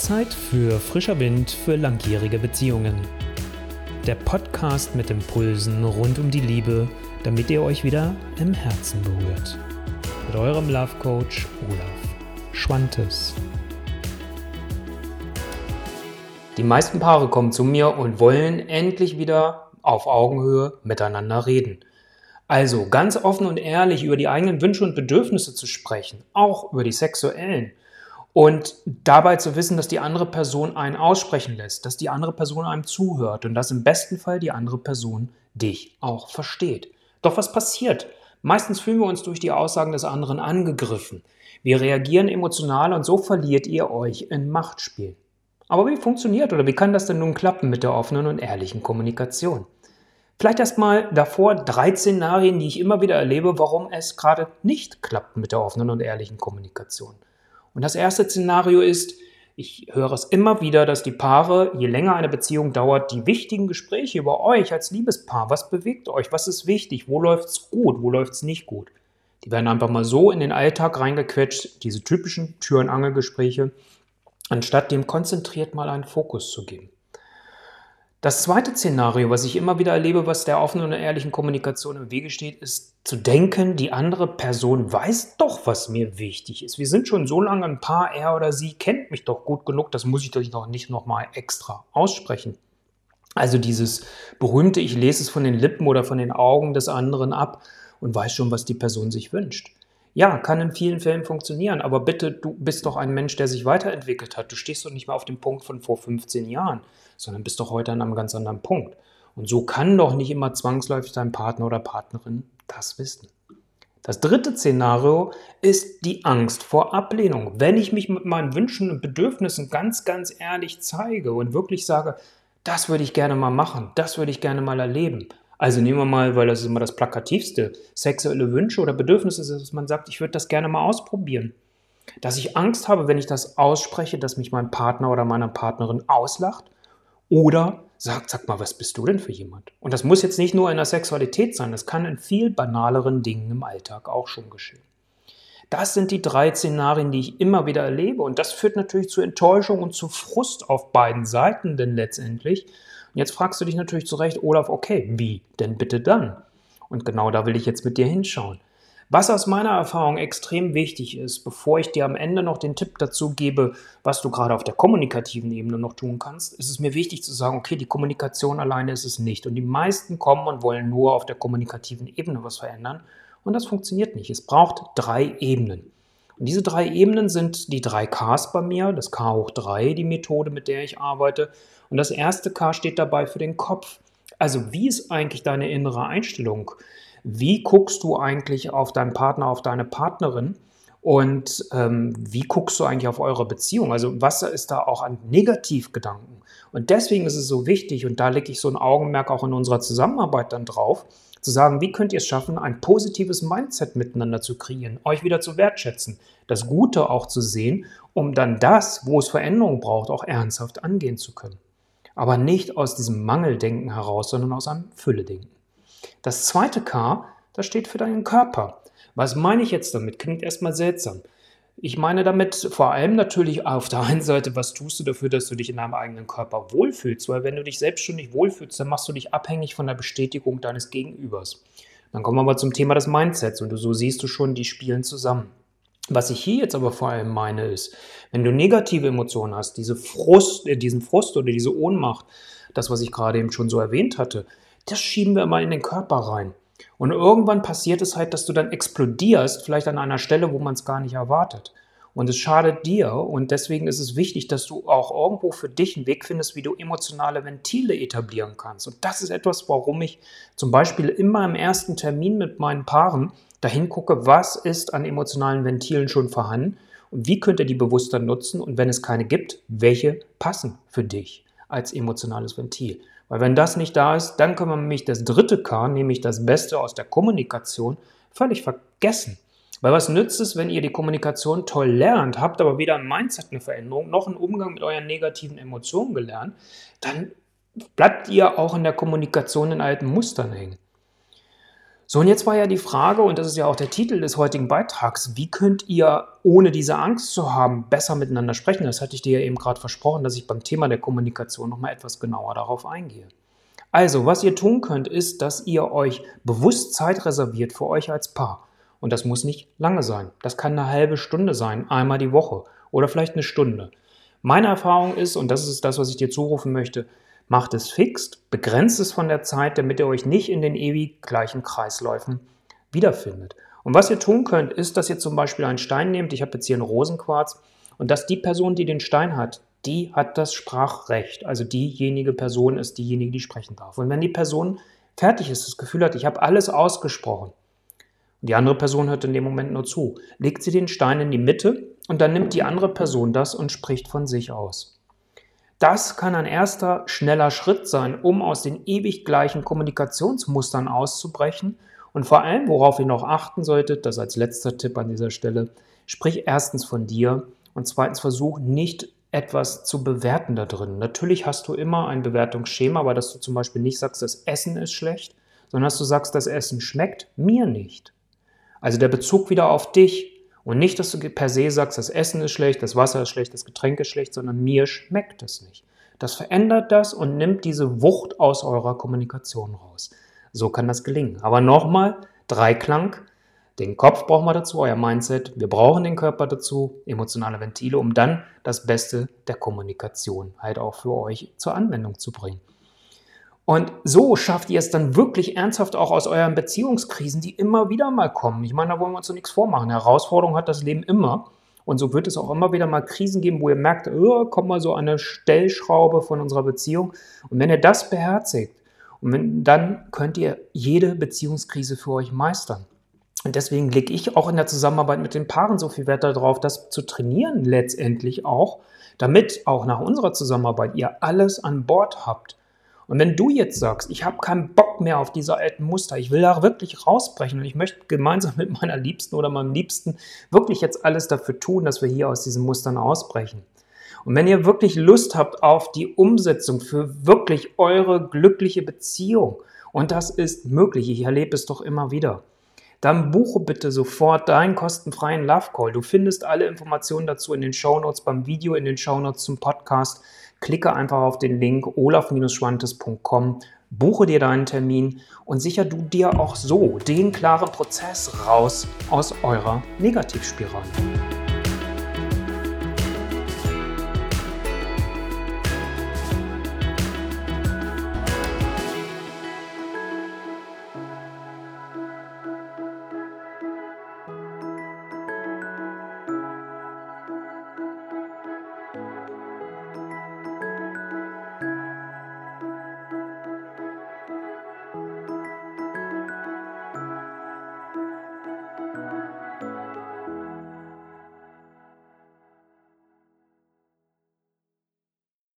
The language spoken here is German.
Zeit für frischer Wind für langjährige Beziehungen. Der Podcast mit Impulsen rund um die Liebe, damit ihr euch wieder im Herzen berührt. Mit eurem Love Coach Olaf Schwantes. Die meisten Paare kommen zu mir und wollen endlich wieder auf Augenhöhe miteinander reden. Also ganz offen und ehrlich über die eigenen Wünsche und Bedürfnisse zu sprechen, auch über die sexuellen und dabei zu wissen, dass die andere Person einen aussprechen lässt, dass die andere Person einem zuhört und dass im besten Fall die andere Person dich auch versteht. Doch was passiert? Meistens fühlen wir uns durch die Aussagen des anderen angegriffen. Wir reagieren emotional und so verliert ihr euch in Machtspiel. Aber wie funktioniert oder wie kann das denn nun klappen mit der offenen und ehrlichen Kommunikation? Vielleicht erstmal davor drei Szenarien, die ich immer wieder erlebe, warum es gerade nicht klappt mit der offenen und ehrlichen Kommunikation. Und das erste Szenario ist, ich höre es immer wieder, dass die Paare, je länger eine Beziehung dauert, die wichtigen Gespräche über euch als Liebespaar, was bewegt euch, was ist wichtig, wo läuft es gut, wo läuft es nicht gut, die werden einfach mal so in den Alltag reingequetscht, diese typischen Tür- und Angelgespräche, anstatt dem konzentriert mal einen Fokus zu geben. Das zweite Szenario, was ich immer wieder erlebe, was der offenen und ehrlichen Kommunikation im Wege steht, ist zu denken, die andere Person weiß doch, was mir wichtig ist. Wir sind schon so lange ein Paar, er oder sie kennt mich doch gut genug, das muss ich doch nicht nochmal extra aussprechen. Also dieses berühmte, ich lese es von den Lippen oder von den Augen des anderen ab und weiß schon, was die Person sich wünscht. Ja, kann in vielen Fällen funktionieren, aber bitte, du bist doch ein Mensch, der sich weiterentwickelt hat. Du stehst doch nicht mehr auf dem Punkt von vor 15 Jahren, sondern bist doch heute an einem ganz anderen Punkt. Und so kann doch nicht immer zwangsläufig dein Partner oder Partnerin das wissen. Das dritte Szenario ist die Angst vor Ablehnung. Wenn ich mich mit meinen Wünschen und Bedürfnissen ganz, ganz ehrlich zeige und wirklich sage, das würde ich gerne mal machen, das würde ich gerne mal erleben, also nehmen wir mal, weil das ist immer das plakativste, sexuelle Wünsche oder Bedürfnisse, dass man sagt, ich würde das gerne mal ausprobieren. Dass ich Angst habe, wenn ich das ausspreche, dass mich mein Partner oder meine Partnerin auslacht oder sagt, sag mal, was bist du denn für jemand? Und das muss jetzt nicht nur in der Sexualität sein, das kann in viel banaleren Dingen im Alltag auch schon geschehen. Das sind die drei Szenarien, die ich immer wieder erlebe. Und das führt natürlich zu Enttäuschung und zu Frust auf beiden Seiten, denn letztendlich jetzt fragst du dich natürlich zu Recht, Olaf, okay, wie denn bitte dann? Und genau da will ich jetzt mit dir hinschauen. Was aus meiner Erfahrung extrem wichtig ist, bevor ich dir am Ende noch den Tipp dazu gebe, was du gerade auf der kommunikativen Ebene noch tun kannst, ist es mir wichtig zu sagen, okay, die Kommunikation alleine ist es nicht. Und die meisten kommen und wollen nur auf der kommunikativen Ebene was verändern. Und das funktioniert nicht. Es braucht drei Ebenen. Und diese drei Ebenen sind die drei Ks bei mir, das K hoch 3, die Methode, mit der ich arbeite. Und das erste K steht dabei für den Kopf. Also wie ist eigentlich deine innere Einstellung? Wie guckst du eigentlich auf deinen Partner, auf deine Partnerin? Und ähm, wie guckst du eigentlich auf eure Beziehung? Also was ist da auch an Negativgedanken? Und deswegen ist es so wichtig, und da lege ich so ein Augenmerk auch in unserer Zusammenarbeit dann drauf, zu sagen, wie könnt ihr es schaffen, ein positives Mindset miteinander zu kreieren, euch wieder zu wertschätzen, das Gute auch zu sehen, um dann das, wo es Veränderung braucht, auch ernsthaft angehen zu können. Aber nicht aus diesem Mangeldenken heraus, sondern aus einem Fülledenken. Das zweite K, das steht für deinen Körper. Was meine ich jetzt damit? Klingt erstmal seltsam. Ich meine damit vor allem natürlich auf der einen Seite, was tust du dafür, dass du dich in deinem eigenen Körper wohlfühlst? Weil wenn du dich selbst schon nicht wohlfühlst, dann machst du dich abhängig von der Bestätigung deines Gegenübers. Dann kommen wir mal zum Thema des Mindsets und so siehst du schon, die spielen zusammen. Was ich hier jetzt aber vor allem meine ist, wenn du negative Emotionen hast, diese Frust, äh, diesen Frust oder diese Ohnmacht, das, was ich gerade eben schon so erwähnt hatte, das schieben wir immer in den Körper rein. Und irgendwann passiert es halt, dass du dann explodierst, vielleicht an einer Stelle, wo man es gar nicht erwartet. Und es schadet dir und deswegen ist es wichtig, dass du auch irgendwo für dich einen Weg findest, wie du emotionale Ventile etablieren kannst. Und das ist etwas, warum ich zum Beispiel immer im ersten Termin mit meinen Paaren dahin gucke, was ist an emotionalen Ventilen schon vorhanden und wie könnt ihr die bewusster nutzen und wenn es keine gibt, welche passen für dich als emotionales Ventil. Weil wenn das nicht da ist, dann können wir nämlich das dritte K, nämlich das Beste aus der Kommunikation, völlig vergessen. Weil was nützt es, wenn ihr die Kommunikation toll lernt, habt aber weder im Mindset eine Veränderung noch einen Umgang mit euren negativen Emotionen gelernt, dann bleibt ihr auch in der Kommunikation in alten Mustern hängen. So, und jetzt war ja die Frage, und das ist ja auch der Titel des heutigen Beitrags, wie könnt ihr, ohne diese Angst zu haben, besser miteinander sprechen? Das hatte ich dir ja eben gerade versprochen, dass ich beim Thema der Kommunikation nochmal etwas genauer darauf eingehe. Also, was ihr tun könnt, ist, dass ihr euch bewusst Zeit reserviert für euch als Paar. Und das muss nicht lange sein. Das kann eine halbe Stunde sein, einmal die Woche oder vielleicht eine Stunde. Meine Erfahrung ist, und das ist das, was ich dir zurufen möchte, Macht es fix, begrenzt es von der Zeit, damit ihr euch nicht in den ewig gleichen Kreisläufen wiederfindet. Und was ihr tun könnt, ist, dass ihr zum Beispiel einen Stein nehmt, ich habe jetzt hier einen Rosenquarz, und dass die Person, die den Stein hat, die hat das Sprachrecht. Also diejenige Person ist diejenige, die sprechen darf. Und wenn die Person fertig ist, das Gefühl hat, ich habe alles ausgesprochen, und die andere Person hört in dem Moment nur zu, legt sie den Stein in die Mitte und dann nimmt die andere Person das und spricht von sich aus. Das kann ein erster schneller Schritt sein, um aus den ewig gleichen Kommunikationsmustern auszubrechen. Und vor allem, worauf ihr noch achten solltet, das als letzter Tipp an dieser Stelle, sprich erstens von dir und zweitens versuch nicht etwas zu bewerten da drin. Natürlich hast du immer ein Bewertungsschema, aber dass du zum Beispiel nicht sagst, das Essen ist schlecht, sondern dass du sagst, das Essen schmeckt mir nicht. Also der Bezug wieder auf dich und nicht, dass du per se sagst, das Essen ist schlecht, das Wasser ist schlecht, das Getränk ist schlecht, sondern mir schmeckt es nicht. Das verändert das und nimmt diese Wucht aus eurer Kommunikation raus. So kann das gelingen. Aber nochmal, Dreiklang. Den Kopf brauchen wir dazu, euer Mindset. Wir brauchen den Körper dazu, emotionale Ventile, um dann das Beste der Kommunikation halt auch für euch zur Anwendung zu bringen. Und so schafft ihr es dann wirklich ernsthaft auch aus euren Beziehungskrisen, die immer wieder mal kommen. Ich meine, da wollen wir uns so nichts vormachen. Herausforderung hat das Leben immer. Und so wird es auch immer wieder mal Krisen geben, wo ihr merkt, oh, kommt mal so eine Stellschraube von unserer Beziehung. Und wenn ihr das beherzigt, wenn, dann könnt ihr jede Beziehungskrise für euch meistern. Und deswegen lege ich auch in der Zusammenarbeit mit den Paaren so viel Wert darauf, das zu trainieren letztendlich auch, damit auch nach unserer Zusammenarbeit ihr alles an Bord habt. Und wenn du jetzt sagst, ich habe keinen Bock mehr auf diese alten Muster, ich will da wirklich rausbrechen und ich möchte gemeinsam mit meiner Liebsten oder meinem Liebsten wirklich jetzt alles dafür tun, dass wir hier aus diesen Mustern ausbrechen. Und wenn ihr wirklich Lust habt auf die Umsetzung für wirklich eure glückliche Beziehung, und das ist möglich, ich erlebe es doch immer wieder, dann buche bitte sofort deinen kostenfreien Love Call. Du findest alle Informationen dazu in den Show Notes beim Video, in den Show Notes zum Podcast. Klicke einfach auf den Link olaf-schwantes.com, buche dir deinen Termin und sicher du dir auch so den klaren Prozess raus aus eurer Negativspirale.